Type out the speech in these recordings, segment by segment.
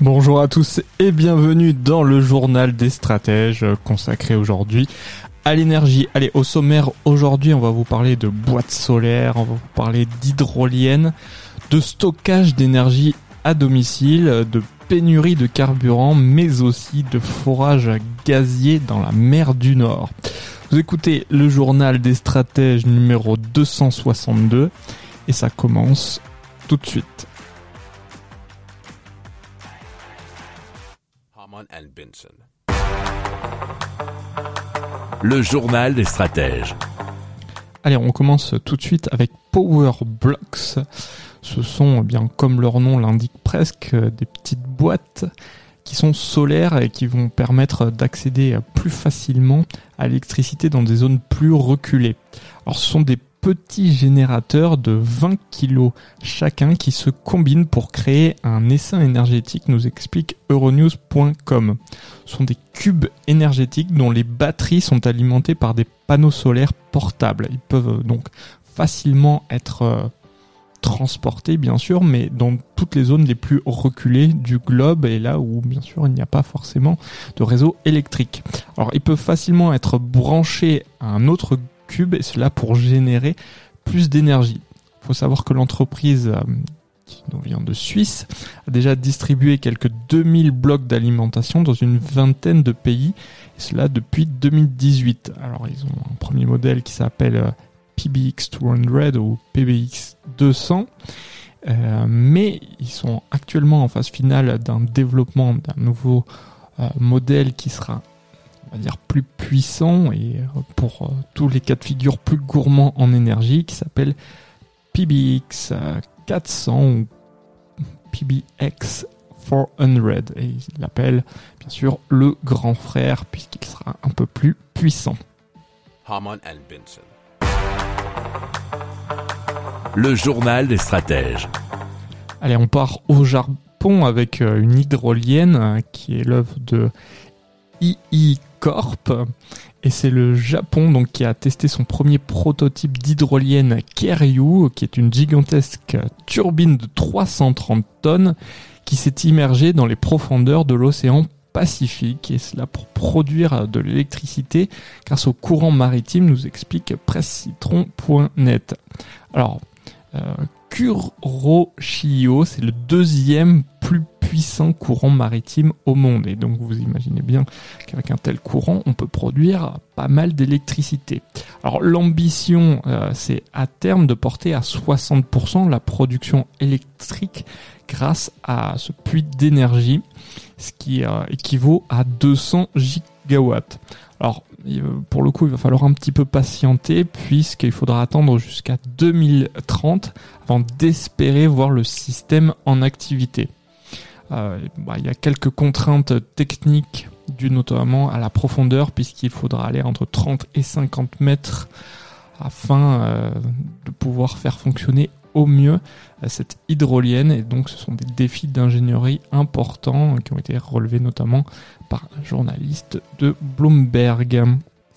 Bonjour à tous et bienvenue dans le journal des stratèges consacré aujourd'hui à l'énergie. Allez, au sommaire aujourd'hui, on va vous parler de boîtes solaires, on va vous parler d'hydroliennes, de stockage d'énergie à domicile, de pénurie de carburant, mais aussi de forage gazier dans la mer du Nord. Vous écoutez le journal des stratèges numéro 262 et ça commence tout de suite. Benson. Le journal des stratèges. Allez, on commence tout de suite avec Power Blocks. Ce sont, eh bien, comme leur nom l'indique presque, des petites boîtes qui sont solaires et qui vont permettre d'accéder plus facilement à l'électricité dans des zones plus reculées. Alors, ce sont des petits générateurs de 20 kg chacun qui se combinent pour créer un essaim énergétique, nous explique Euronews.com. Ce sont des cubes énergétiques dont les batteries sont alimentées par des panneaux solaires portables. Ils peuvent donc facilement être euh, transportés bien sûr, mais dans toutes les zones les plus reculées du globe et là où bien sûr il n'y a pas forcément de réseau électrique. Alors ils peuvent facilement être branchés à un autre et cela pour générer plus d'énergie. Il faut savoir que l'entreprise euh, qui nous vient de Suisse a déjà distribué quelques 2000 blocs d'alimentation dans une vingtaine de pays et cela depuis 2018. Alors ils ont un premier modèle qui s'appelle euh, PBX 200 ou PBX 200. Euh, mais ils sont actuellement en phase finale d'un développement d'un nouveau modèle qui sera on va dire plus puissant et euh, pour euh, tous les cas de figure plus gourmands en énergie qui s'appelle PBX 400 ou PBX 400 et ils l'appellent bien sûr le grand frère puisqu'il sera un peu plus puissant. Haman and Benson. Le journal des stratèges. Allez, on part au Japon avec euh, une hydrolienne euh, qui est l'œuvre de II Corp. Et c'est le Japon donc qui a testé son premier prototype d'hydrolienne Keryu, qui est une gigantesque turbine de 330 tonnes qui s'est immergée dans les profondeurs de l'océan Pacifique et cela pour produire de l'électricité grâce au courant maritime, nous explique pressecitron.net. Alors, euh, Kuroshio, c'est le deuxième plus puissant courant maritime au monde. Et donc vous imaginez bien qu'avec un tel courant, on peut produire pas mal d'électricité. Alors l'ambition, euh, c'est à terme de porter à 60% la production électrique grâce à ce puits d'énergie, ce qui euh, équivaut à 200 gigawatts. Alors il- pour le coup, il va falloir un petit peu patienter puisqu'il faudra attendre jusqu'à 2030 avant d'espérer voir le système en activité. Euh, bah, il y a quelques contraintes techniques dues notamment à la profondeur puisqu'il faudra aller entre 30 et 50 mètres afin euh, de pouvoir faire fonctionner au mieux euh, cette hydrolienne et donc ce sont des défis d'ingénierie importants qui ont été relevés notamment par un journaliste de Bloomberg.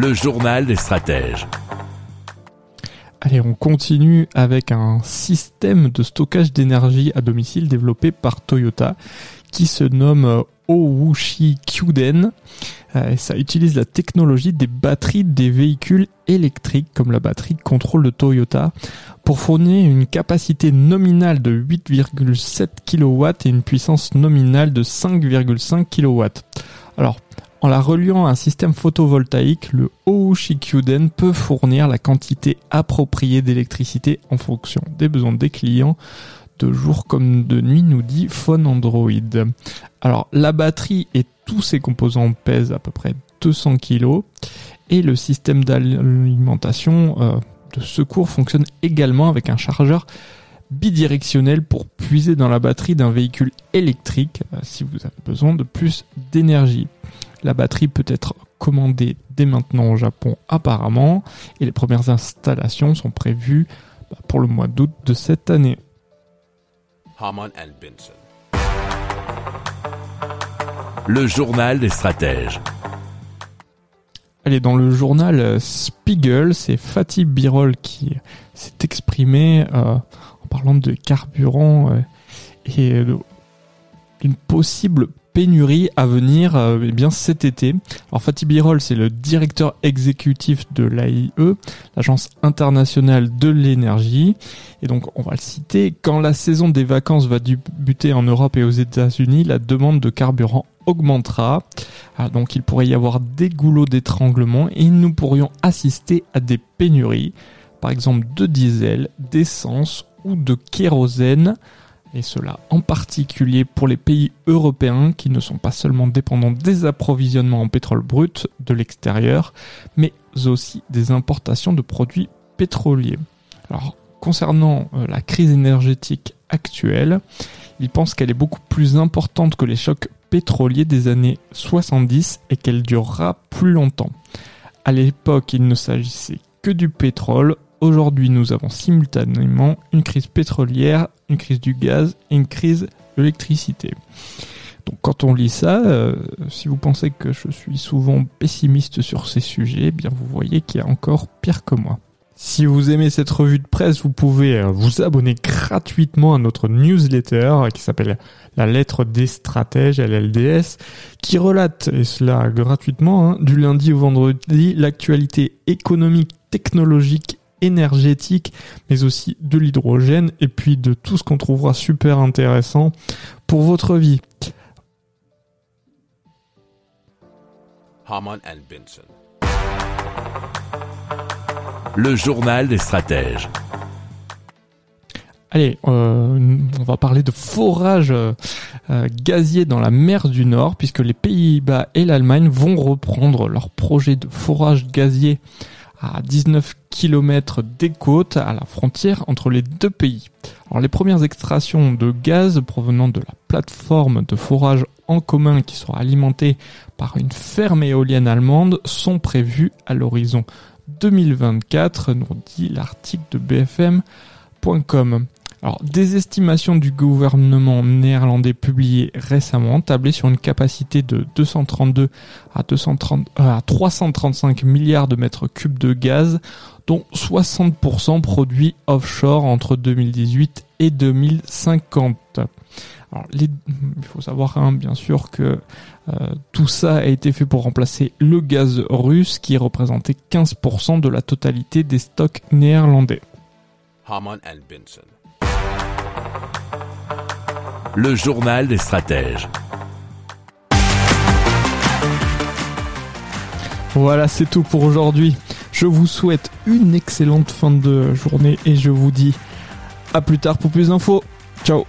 Le journal des stratèges. Allez, on continue avec un système de stockage d'énergie à domicile développé par Toyota qui se nomme Owushi Kyuden. Euh, ça utilise la technologie des batteries des véhicules électriques comme la batterie de contrôle de Toyota pour fournir une capacité nominale de 8,7 kW et une puissance nominale de 5,5 kW. Alors, en la reliant à un système photovoltaïque, le Kyuden peut fournir la quantité appropriée d'électricité en fonction des besoins des clients de jour comme de nuit, nous dit Phone Android. Alors, la batterie et tous ses composants pèsent à peu près 200 kg et le système d'alimentation euh, de secours fonctionne également avec un chargeur bidirectionnel pour puiser dans la batterie d'un véhicule électrique euh, si vous avez besoin de plus d'énergie. La batterie peut être commandée dès maintenant au Japon apparemment et les premières installations sont prévues bah, pour le mois d'août de cette année. Le journal des stratèges. Allez, dans le journal euh, Spiegel, c'est Fatih Birol qui s'est exprimé euh, en parlant de carburant euh, et d'une possible pénurie à venir euh, eh bien cet été. Alors Fatih Birol, c'est le directeur exécutif de l'AIE, l'Agence internationale de l'énergie. Et donc on va le citer, quand la saison des vacances va débuter en Europe et aux États-Unis, la demande de carburant augmentera. Ah, donc il pourrait y avoir des goulots d'étranglement et nous pourrions assister à des pénuries, par exemple de diesel, d'essence ou de kérosène et cela en particulier pour les pays européens qui ne sont pas seulement dépendants des approvisionnements en pétrole brut de l'extérieur, mais aussi des importations de produits pétroliers. Alors, concernant euh, la crise énergétique actuelle, il pense qu'elle est beaucoup plus importante que les chocs pétroliers des années 70 et qu'elle durera plus longtemps. À l'époque, il ne s'agissait que du pétrole, Aujourd'hui, nous avons simultanément une crise pétrolière, une crise du gaz et une crise de l'électricité. Donc quand on lit ça, euh, si vous pensez que je suis souvent pessimiste sur ces sujets, eh bien vous voyez qu'il y a encore pire que moi. Si vous aimez cette revue de presse, vous pouvez euh, vous abonner gratuitement à notre newsletter qui s'appelle La lettre des stratèges, LLDS, qui relate, et cela gratuitement, hein, du lundi au vendredi, l'actualité économique, technologique énergétique, mais aussi de l'hydrogène et puis de tout ce qu'on trouvera super intéressant pour votre vie. Le journal des stratèges. Allez, euh, on va parler de forage euh, gazier dans la mer du Nord, puisque les Pays-Bas et l'Allemagne vont reprendre leur projet de forage gazier à 19 km des côtes à la frontière entre les deux pays. Alors les premières extractions de gaz provenant de la plateforme de forage en commun qui sera alimentée par une ferme éolienne allemande sont prévues à l'horizon 2024, nous dit l'article de bfm.com. Alors, des estimations du gouvernement néerlandais publiées récemment tablaient sur une capacité de 232 à, 230, euh, 335 milliards de mètres cubes de gaz, dont 60% produits offshore entre 2018 et 2050. Alors, il faut savoir hein, bien sûr que euh, tout ça a été fait pour remplacer le gaz russe qui représentait 15% de la totalité des stocks néerlandais. Le journal des stratèges. Voilà, c'est tout pour aujourd'hui. Je vous souhaite une excellente fin de journée et je vous dis à plus tard pour plus d'infos. Ciao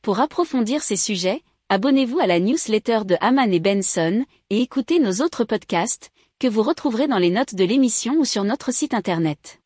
Pour approfondir ces sujets, abonnez-vous à la newsletter de Haman et Benson et écoutez nos autres podcasts que vous retrouverez dans les notes de l'émission ou sur notre site internet.